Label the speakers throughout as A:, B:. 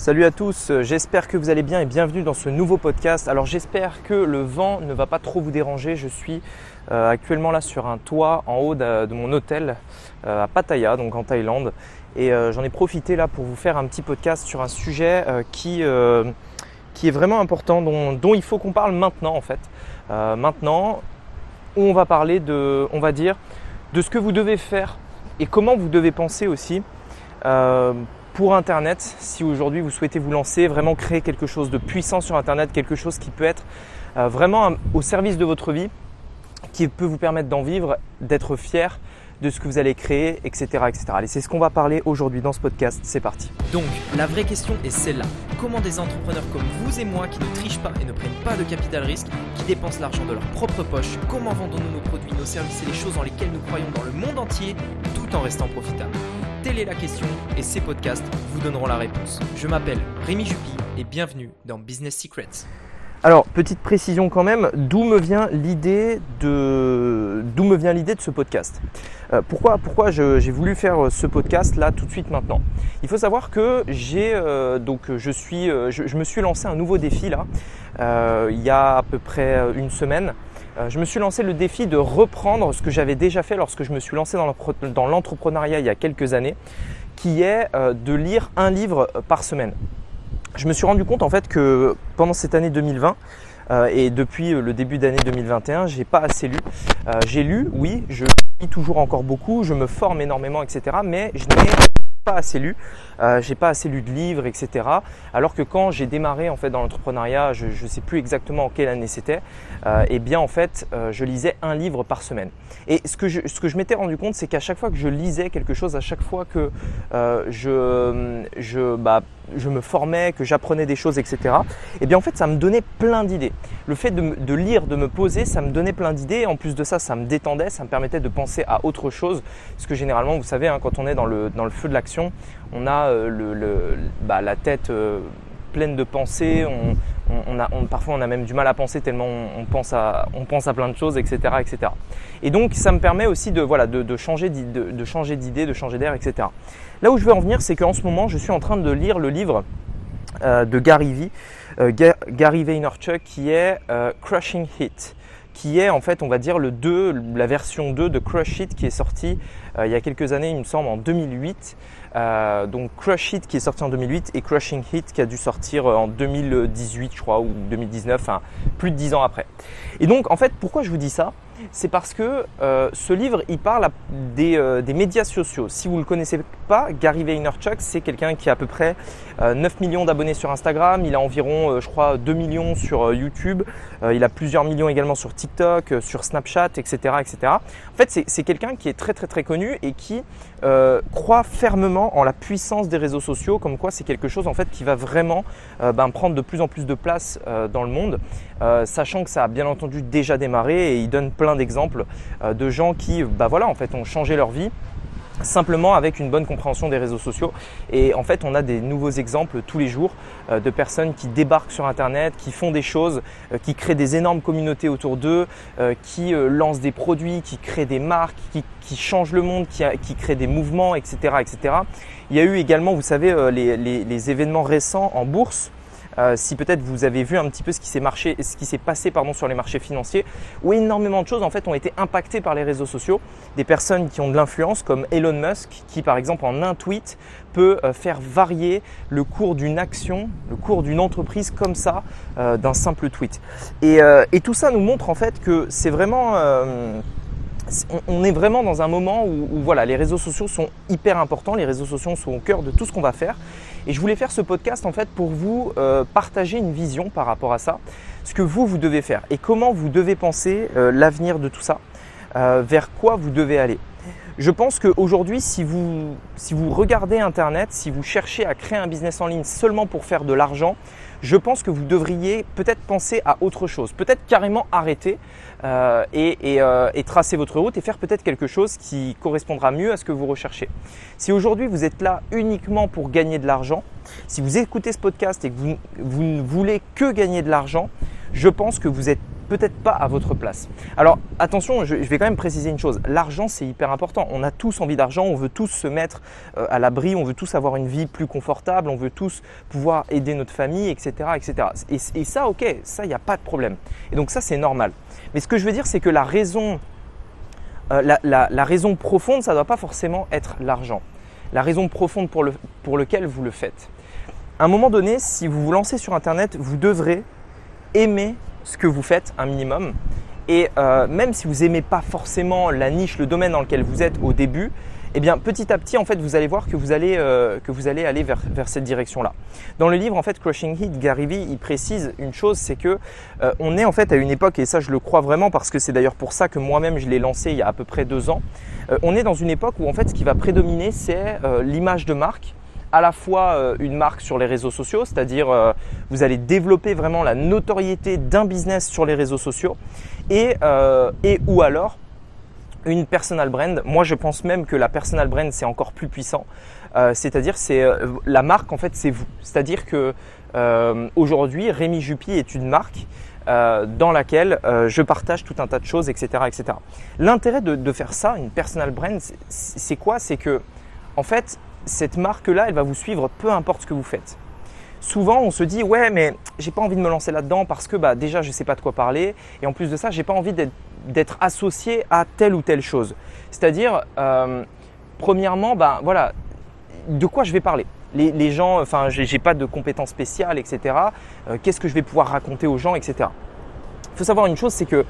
A: Salut à tous, j'espère que vous allez bien et bienvenue dans ce nouveau podcast. Alors j'espère que le vent ne va pas trop vous déranger. Je suis euh, actuellement là sur un toit en haut de, mon hôtel euh, à Pattaya, donc en Thaïlande. Et euh, j'en ai profité là pour vous faire un petit podcast sur un sujet qui, est vraiment important, dont, dont il faut qu'on parle maintenant en fait. maintenant, on va parler de, on va dire, de ce que vous devez faire et comment vous devez penser aussi pour Internet, si aujourd'hui vous souhaitez vous lancer, vraiment créer quelque chose de puissant sur Internet, quelque chose qui peut être euh, vraiment au service de votre vie, qui peut vous permettre d'en vivre, d'être fier de ce que vous allez créer, etc. etc. Allez, c'est ce qu'on va parler aujourd'hui dans ce podcast. C'est parti.
B: Donc, la vraie question est celle-là. Comment des entrepreneurs comme vous et moi qui ne trichent pas et ne prennent pas de capital risque, qui dépensent l'argent de leur propre poche, comment vendons-nous nos produits, nos services et les choses dans lesquelles nous croyons dans le monde entier, tout en restant profitables? Telle est la question et ces podcasts vous donneront la réponse. Je m'appelle Rémi Jupy et bienvenue dans Business Secrets.
A: Alors, petite précision quand même, d'où me vient l'idée de, ce podcast? Euh, Pourquoi, pourquoi j'ai voulu faire ce podcast là tout de suite maintenant? Il faut savoir que euh, euh, je, me suis lancé un nouveau défi là il y a à peu près une semaine. Euh, je me suis lancé le défi de reprendre ce que j'avais déjà fait lorsque je me suis lancé dans l'entrepreneuriat il y a quelques années, qui est euh, de lire un livre euh, par semaine. Je me suis rendu compte en fait que pendant cette année 2020, et depuis le début d'année 2021, j'ai pas assez lu. j'ai lu, oui, je lis toujours encore beaucoup, je me forme énormément, etc. Mais je n'ai pas assez lu, euh, j'ai pas assez lu de livres, etc. Alors que quand j'ai démarré en fait dans l'entrepreneuriat, je ne sais plus exactement en quelle année c'était, euh, et bien en fait euh, je lisais un livre par semaine. Et ce que je, ce que je m'étais rendu compte, c'est qu'à chaque fois que je lisais quelque chose, à chaque fois que je, je, bah, je me formais, que j'apprenais des choses, etc. Et bien en fait ça me donnait plein d'idées. Le fait de, lire, de me poser, ça me donnait plein d'idées. En plus de ça, ça me détendait, ça me permettait de penser à autre chose. Parce que généralement, vous savez, hein, quand on est dans le, dans le feu de l'action, on a euh, le, bah, la tête euh, pleine de pensées, on, a, parfois on a même du mal à penser tellement on, pense, à, on pense à plein de choses, etc., etc. Et donc ça me permet aussi de, voilà, de, changer d'idée, de, changer de changer d'air, etc. Là où je veux en venir, c'est qu'en ce moment, je suis en train de lire le livre euh, de Gary Vee, Gary Vaynerchuk, qui est Crushing Hit qui est en fait, on va dire, le 2, la version 2 de Crush It qui est sortie il y a quelques années, il me semble, en 2008. Euh, donc Crush Hit qui est sorti en 2008 et Crushing Hit qui a dû sortir euh, en 2018 je crois ou 2019, enfin plus de 10 ans après. Et donc en fait pourquoi je vous dis ça? C'est parce que euh, ce livre, il parle euh, des, médias sociaux. Si vous ne le connaissez pas, Gary Vaynerchuk, c'est quelqu'un qui a à peu près 9 euh, millions d'abonnés sur Instagram, il a environ, je crois, 2 millions sur YouTube, il a plusieurs millions également sur TikTok, sur Snapchat, etc. etc. En fait, c'est quelqu'un qui est très très très connu et qui croit fermement en la puissance des réseaux sociaux, comme quoi c'est quelque chose en fait qui va vraiment ben, prendre de plus en plus de place dans le monde, sachant que ça a bien entendu déjà démarré et il donne plein d'exemples euh, de gens qui, bah voilà, en fait, ont changé leur vie simplement avec une bonne compréhension des réseaux sociaux. Et en fait, on a des nouveaux exemples tous les jours euh, de personnes qui débarquent sur Internet, qui font des choses, euh, qui créent des énormes communautés autour d'eux, qui lancent des produits, qui créent des marques, qui, changent le monde, qui, créent des mouvements, etc. Il y a eu également, vous savez, les événements récents en bourse euh, si peut-être vous avez vu un petit peu ce qui s'est passé pardon sur les marchés financiers, où énormément de choses en fait ont été impactées par les réseaux sociaux, des personnes qui ont de l'influence comme Elon Musk, qui par exemple en un tweet peut euh, faire varier le cours d'une action, le cours d'une entreprise comme ça, euh, d'un simple tweet. Et, et, tout ça nous montre en fait que c'est vraiment on est vraiment dans un moment où, les réseaux sociaux sont hyper importants, les réseaux sociaux sont au cœur de tout ce qu'on va faire. Et je voulais faire ce podcast en fait pour vous euh, partager une vision par rapport à ça, ce que vous, vous devez faire et comment vous devez penser euh, l'avenir de tout ça, euh, vers quoi vous devez aller. Je pense qu'aujourd'hui, si vous, si vous regardez Internet, si vous cherchez à créer un business en ligne seulement pour faire de l'argent, je pense que vous devriez peut-être penser à autre chose, peut-être carrément arrêter euh, euh, et, tracer votre route et faire peut-être quelque chose qui correspondra mieux à ce que vous recherchez. Si aujourd'hui vous êtes là uniquement pour gagner de l'argent, si vous écoutez ce podcast et que vous, vous ne voulez que gagner de l'argent, je pense que vous êtes peut-être pas à votre place. Alors attention, je, vais quand même préciser une chose. L'argent, c'est hyper important. On a tous envie d'argent, on veut tous se mettre euh, à l'abri, on veut tous avoir une vie plus confortable, on veut tous pouvoir aider notre famille, etc. etc. Et, ça, ok, ça, il n'y a pas de problème. Et donc ça, c'est normal. Mais ce que je veux dire, c'est que la raison, euh, la, raison profonde, ça ne doit pas forcément être l'argent. La raison profonde pour, le, pour lequel vous le faites. À un moment donné, si vous vous lancez sur Internet, vous devrez aimer ce que vous faites un minimum. Et euh, même si vous n'aimez pas forcément la niche, le domaine dans lequel vous êtes au début, eh bien petit à petit en fait vous allez voir que vous allez, euh, que vous allez aller vers, vers cette direction-là. Dans le livre en fait Crushing Heat, Gary Vee il précise une chose, c'est que euh, on est en fait à une époque et ça je le crois vraiment parce que c'est d'ailleurs pour ça que moi-même je l'ai lancé il y a à peu près deux ans. on est dans une époque où en fait ce qui va prédominer c'est l'image de marque à la fois euh, une marque sur les réseaux sociaux, c'est-à-dire euh, vous allez développer vraiment la notoriété d'un business sur les réseaux sociaux, et, euh, et ou alors une personal brand. Moi, je pense même que la personal brand c'est encore plus puissant. c'est-à-dire, c'est la marque en fait, c'est vous. C'est-à-dire que aujourd'hui, Rémi Jupy est une marque dans laquelle je partage tout un tas de choses, etc., etc. L'intérêt de, faire ça, une personal brand, c'est quoi? C'est que en fait, cette marque-là, elle va vous suivre peu importe ce que vous faites. Souvent, on se dit ouais, mais j'ai pas envie de me lancer là-dedans parce que bah, déjà je sais pas de quoi parler et en plus de ça, j'ai pas envie d'être associé à telle ou telle chose. C'est-à-dire, euh, premièrement, bah, voilà, de quoi je vais parler? Les, gens, enfin, j'ai pas de compétences spéciales, etc. Euh, qu'est-ce que je vais pouvoir raconter aux gens, etc. Il faut savoir une chose, c'est que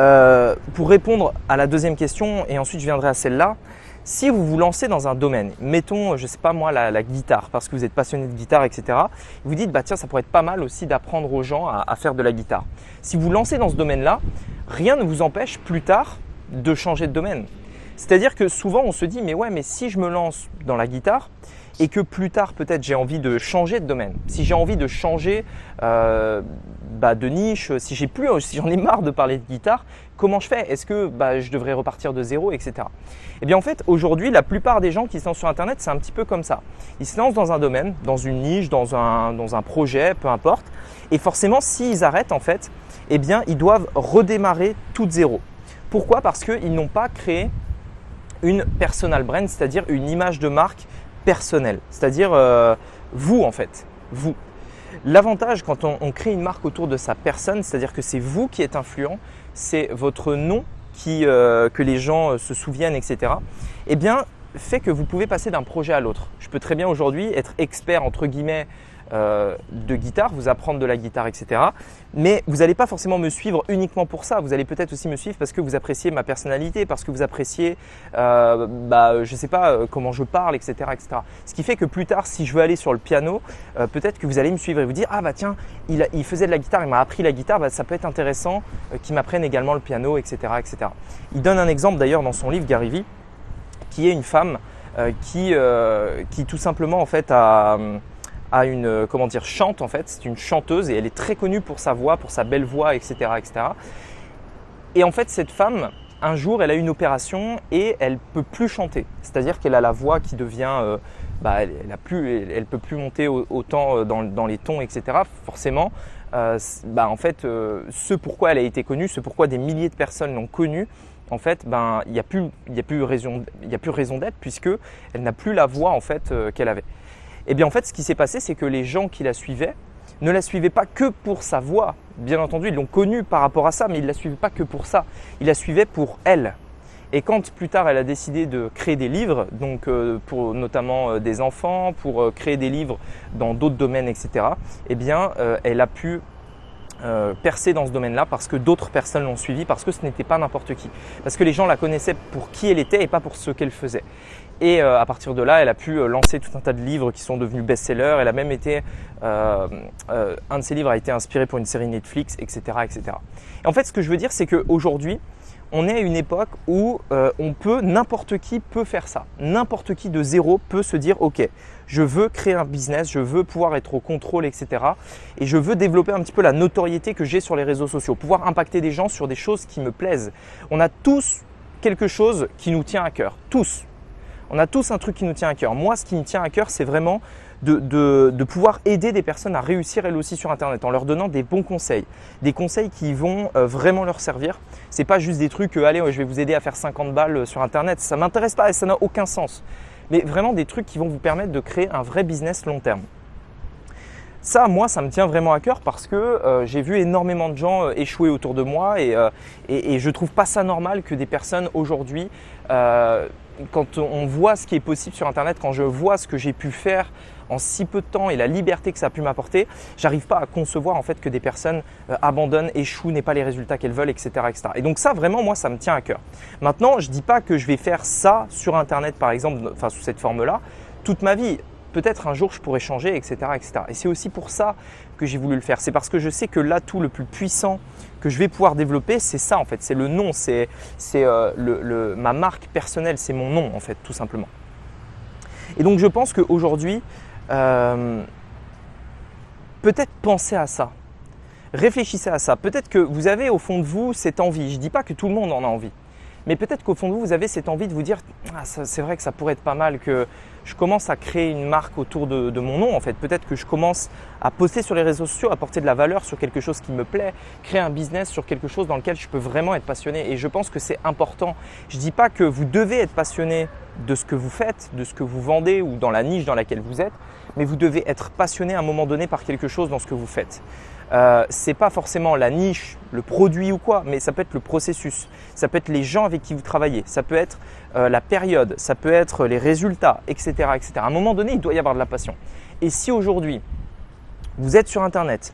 A: euh, pour répondre à la deuxième question et ensuite je viendrai à celle-là, si vous vous lancez dans un domaine, mettons, je sais pas moi, la, guitare, parce que vous êtes passionné de guitare, etc., vous dites, bah tiens, ça pourrait être pas mal aussi d'apprendre aux gens à, faire de la guitare. Si vous vous lancez dans ce domaine-là, rien ne vous empêche plus tard de changer de domaine. C'est-à-dire que souvent on se dit, mais ouais, mais si je me lance dans la guitare, et que plus tard peut-être j'ai envie de changer de domaine, si j'ai envie de changer euh, bah, de niche, si j'ai plus, si j'en ai marre de parler de guitare, comment je fais? Est-ce que bah, je devrais repartir de zéro, etc. Eh bien en fait aujourd'hui la plupart des gens qui se lancent sur Internet c'est un petit peu comme ça. Ils se lancent dans un domaine, dans une niche, dans un, projet, peu importe, et forcément s'ils arrêtent en fait, eh bien ils doivent redémarrer tout de zéro. Pourquoi? Parce qu'ils n'ont pas créé une personal brand, c'est-à-dire une image de marque personnel, c'est-à-dire euh, vous en fait, vous. L'avantage quand on, crée une marque autour de sa personne, c'est-à-dire que c'est vous qui êtes influent, c'est votre nom euh, que les gens euh, se souviennent, etc. Eh bien, fait que vous pouvez passer d'un projet à l'autre. Je peux très bien aujourd'hui être expert entre guillemets euh, de guitare, vous apprendre de la guitare, etc. Mais vous n'allez pas forcément me suivre uniquement pour ça. Vous allez peut-être aussi me suivre parce que vous appréciez ma personnalité, parce que vous appréciez, euh, bah, je sais pas, euh, comment je parle, etc., etc. Ce qui fait que plus tard, si je veux aller sur le piano, euh, peut-être que vous allez me suivre et vous dire, ah bah tiens, il, faisait de la guitare, il m'a appris la guitare, bah, ça peut être intéressant qu'il m'apprenne également le piano, etc., etc. Il donne un exemple d'ailleurs dans son livre, Gary Vee, qui est une femme qui, qui tout simplement en fait a à une euh, comment dire chante en fait. C'est une chanteuse et elle est très connue pour sa voix, pour sa belle voix, etc., etc. Et en fait, cette femme, un jour, elle a une opération et elle peut plus chanter. C'est-à-dire qu'elle a la voix qui devient, euh, bah, elle, a plus, elle, peut plus monter autant euh, dans, dans, les tons, etc. Forcément, bah, en fait, ce pourquoi elle a été connue, ce pourquoi des milliers de personnes l'ont connue, en fait, ben, il n'y a plus, a plus raison, a plus raison d'être puisque elle n'a plus la voix en fait qu'elle avait. Et eh bien en fait, ce qui s'est passé, c'est que les gens qui la suivaient ne la suivaient pas que pour sa voix. Bien entendu, ils l'ont connue par rapport à ça, mais ils ne la suivaient pas que pour ça. Ils la suivaient pour elle. Et quand plus tard elle a décidé de créer des livres, donc euh, pour notamment euh, des enfants, pour euh, créer des livres dans d'autres domaines, etc., eh bien, elle a pu percer dans ce domaine-là parce que d'autres personnes l'ont suivi, parce que ce n'était pas n'importe qui, parce que les gens la connaissaient pour qui elle était et pas pour ce qu'elle faisait. Et euh, à partir de là, elle a pu euh, lancer tout un tas de livres qui sont devenus best-sellers. Elle a même été, euh, un de ses livres a été inspiré pour une série Netflix, etc., etc. Et en fait, ce que je veux dire, c'est qu'aujourd'hui, on est à une époque où on peut, n'importe qui peut faire ça. N'importe qui de zéro peut se dire, ok, je veux créer un business, je veux pouvoir être au contrôle, etc. Et je veux développer un petit peu la notoriété que j'ai sur les réseaux sociaux, pouvoir impacter des gens sur des choses qui me plaisent. On a tous quelque chose qui nous tient à cœur, tous. On a tous un truc qui nous tient à cœur. Moi, ce qui me tient à cœur, c'est vraiment de, pouvoir aider des personnes à réussir elles aussi sur Internet en leur donnant des bons conseils, des conseils qui vont euh, vraiment leur servir. C'est pas juste des trucs, euh, allez, je vais vous aider à faire 50 balles euh, sur Internet, ça m'intéresse pas et ça n'a aucun sens. Mais vraiment des trucs qui vont vous permettre de créer un vrai business long terme. Ça, moi, ça me tient vraiment à cœur parce que j'ai vu énormément de gens échouer autour de moi et, et, et, je trouve pas ça normal que des personnes aujourd'hui quand on voit ce qui est possible sur Internet, quand je vois ce que j'ai pu faire en si peu de temps et la liberté que ça a pu m'apporter, j'arrive pas à concevoir en fait que des personnes euh, abandonnent, échouent, n'aient pas les résultats qu'elles veulent, etc.. Et donc ça vraiment moi ça me tient à cœur. Maintenant je dis pas que je vais faire ça sur Internet par exemple, enfin sous cette forme-là toute ma vie peut-être un jour je pourrais changer, etc. etc. Et c'est aussi pour ça que j'ai voulu le faire. C'est parce que je sais que l'atout le plus puissant que je vais pouvoir développer, c'est ça en fait. C'est le nom, c'est euh, le, ma marque personnelle, c'est mon nom en fait, tout simplement. Et donc je pense qu'aujourd'hui, euh, peut-être pensez à ça. Réfléchissez à ça. Peut-être que vous avez au fond de vous cette envie. Je ne dis pas que tout le monde en a envie. Mais peut-être qu'au fond de vous, vous avez cette envie de vous dire ah, c'est vrai que ça pourrait être pas mal que je commence à créer une marque autour de, mon nom en fait. Peut-être que je commence à poster sur les réseaux sociaux, à porter de la valeur sur quelque chose qui me plaît, créer un business sur quelque chose dans lequel je peux vraiment être passionné. Et je pense que c'est important. Je ne dis pas que vous devez être passionné de ce que vous faites, de ce que vous vendez ou dans la niche dans laquelle vous êtes, mais vous devez être passionné à un moment donné par quelque chose dans ce que vous faites. Euh, c'est pas forcément la niche, le produit ou quoi, mais ça peut être le processus, ça peut être les gens avec qui vous travaillez, ça peut être euh, la période, ça peut être les résultats, etc., etc. À un moment donné, il doit y avoir de la passion. Et si aujourd'hui, vous êtes sur Internet,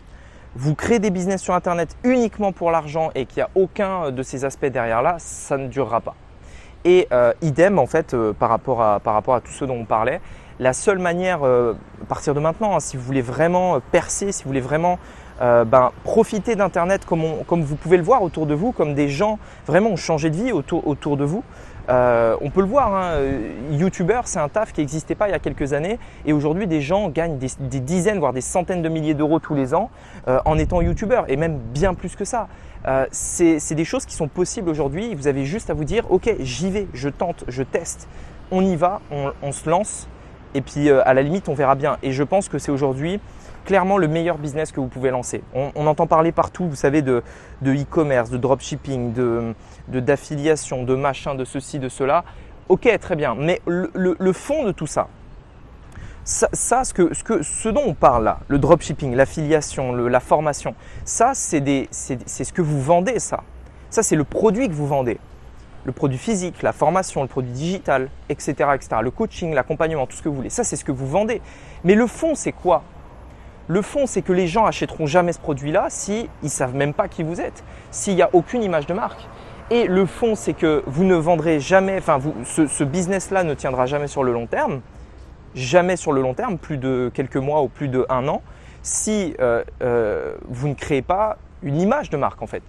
A: vous créez des business sur Internet uniquement pour l'argent et qu'il n'y a aucun de ces aspects derrière là, ça ne durera pas. Et euh, idem en fait par, rapport à, par rapport à tout ce dont on parlait, la seule manière, à partir de maintenant, hein, si vous voulez vraiment percer, si vous voulez vraiment euh, ben, profitez d'Internet comme, vous pouvez le voir autour de vous, comme des gens vraiment ont changé de vie autour, autour de vous. Euh, on peut le voir, hein, euh, YouTuber, c'est un taf qui n'existait pas il y a quelques années et aujourd'hui des gens gagnent des, dizaines, voire des centaines de milliers d'euros tous les ans en étant YouTuber et même bien plus que ça. c'est des choses qui sont possibles aujourd'hui. Vous avez juste à vous dire, ok, j'y vais, je tente, je teste, on y va, on se lance et puis à la limite on verra bien. Et je pense que c'est aujourd'hui clairement le meilleur business que vous pouvez lancer. On, entend parler partout, vous savez, de e-commerce, de, dropshipping, de, d'affiliation, de, machin, de ceci, de cela. Ok, très bien. Mais le, fond de tout ça, ça, ce, que, ce, que, ce dont on parle là, le dropshipping, l'affiliation, la formation, ça, c'est ce que vous vendez, ça. Ça, c'est le produit que vous vendez. Le produit physique, la formation, le produit digital, etc., etc. Le coaching, l'accompagnement, tout ce que vous voulez. Ça, c'est ce que vous vendez. Mais le fond, c'est quoi? Le fond, c'est que les gens achèteront jamais ce produit-là si ils savent même pas qui vous êtes, s'il n'y a aucune image de marque. Et le fond, c'est que vous ne vendrez jamais, enfin, ce, business-là ne tiendra jamais sur le long terme, jamais sur le long terme, plus de quelques mois ou plus de an, si euh, euh, vous ne créez pas une image de marque en fait.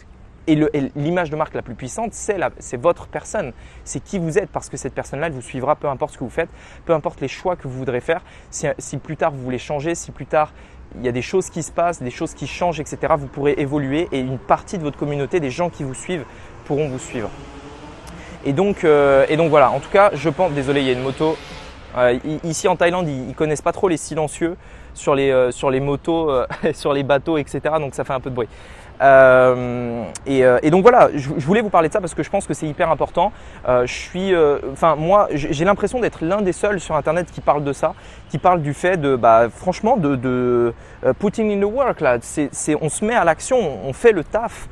A: Et l'image de marque la plus puissante, c'est votre personne. C'est qui vous êtes parce que cette personne-là, elle vous suivra peu importe ce que vous faites, peu importe les choix que vous voudrez faire. Si, si plus tard vous voulez changer, si plus tard il y a des choses qui se passent, des choses qui changent, etc. Vous pourrez évoluer et une partie de votre communauté, des gens qui vous suivent, pourront vous suivre. Et donc, euh, et donc voilà, en tout cas, je pense, désolé, il y a une moto. Euh, ici en Thaïlande, ils, ne connaissent pas trop les silencieux sur les, euh, sur les motos, sur les bateaux, etc. Donc ça fait un peu de bruit. Euh, euh, et, donc voilà, je, voulais vous parler de ça parce que je pense que c'est hyper important. Euh, je suis, enfin moi, j'ai l'impression d'être l'un des seuls sur Internet qui parle de ça, qui parle du fait de, bah, franchement, de, de putting in the work là. C'est, on se met à l'action, on fait le taf.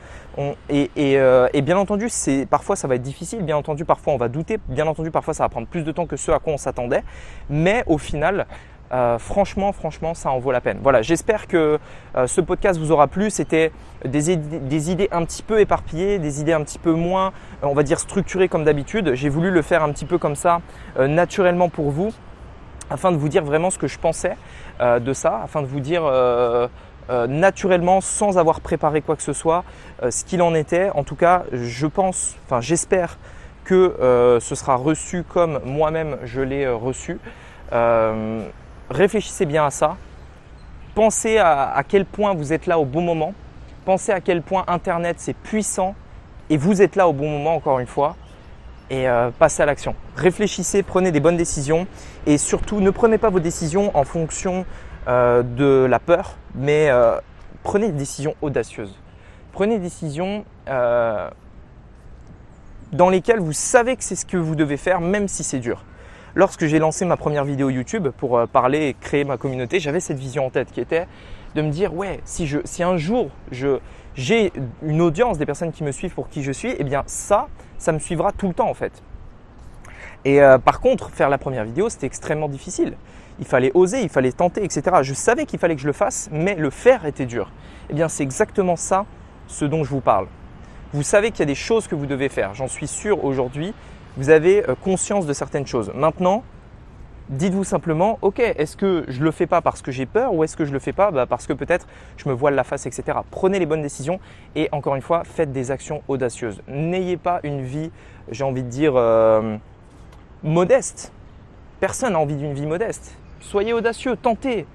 A: et, et, bien entendu, c'est parfois ça va être difficile. Bien entendu, parfois on va douter. Bien entendu, parfois ça va prendre plus de temps que ce à quoi on s'attendait. Mais au final, euh, franchement, franchement, ça en vaut la peine. Voilà, j'espère que euh, ce podcast vous aura plu. C'était des, idées un petit peu éparpillées, des idées un petit peu moins, on va dire, structurées comme d'habitude. J'ai voulu le faire un petit peu comme ça, euh, naturellement pour vous, afin de vous dire vraiment ce que je pensais de ça, afin de vous dire naturellement, sans avoir préparé quoi que ce soit, ce qu'il en était. En tout cas, je pense, enfin j'espère que ce sera reçu comme moi-même je l'ai reçu réfléchissez bien à ça. Pensez à, quel point vous êtes là au bon moment. Pensez à quel point Internet c'est puissant et vous êtes là au bon moment encore une fois. Et euh, passez à l'action. Réfléchissez, prenez des bonnes décisions Et surtout, ne prenez pas vos décisions en fonction euh, de la peur, mais euh, prenez des décisions audacieuses. Prenez des décisions dans lesquelles vous savez que c'est ce que vous devez faire, même si c'est dur. Lorsque j'ai lancé ma première vidéo YouTube pour parler et créer ma communauté, j'avais cette vision en tête qui était de me dire ouais, si, je, un jour j'ai une audience, des personnes qui me suivent pour qui je suis, eh bien ça, ça me suivra tout le temps en fait. Et euh, par contre, faire la première vidéo, c'était extrêmement difficile. Il fallait oser, il fallait tenter, etc. Je savais qu'il fallait que je le fasse, mais le faire était dur. Eh bien, c'est exactement ça ce dont je vous parle. Vous savez qu'il y a des choses que vous devez faire. J'en suis sûr aujourd'hui. Vous avez euh, conscience de certaines choses. Maintenant, dites-vous simplement, ok, est-ce que je le fais pas parce que j'ai peur ou est-ce que je le fais pas bah, parce que peut-être je me voile la face, etc. Prenez les bonnes décisions et encore une fois, faites des actions audacieuses. N'ayez pas une vie, j'ai envie de dire, euh, modeste. Personne n'a envie d'une vie modeste. Soyez audacieux, tentez.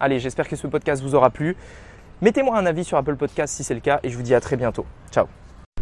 A: Allez, j'espère que ce podcast vous aura plu. Mettez-moi un avis sur Apple Podcast si c'est le cas et je vous dis à très bientôt. Ciao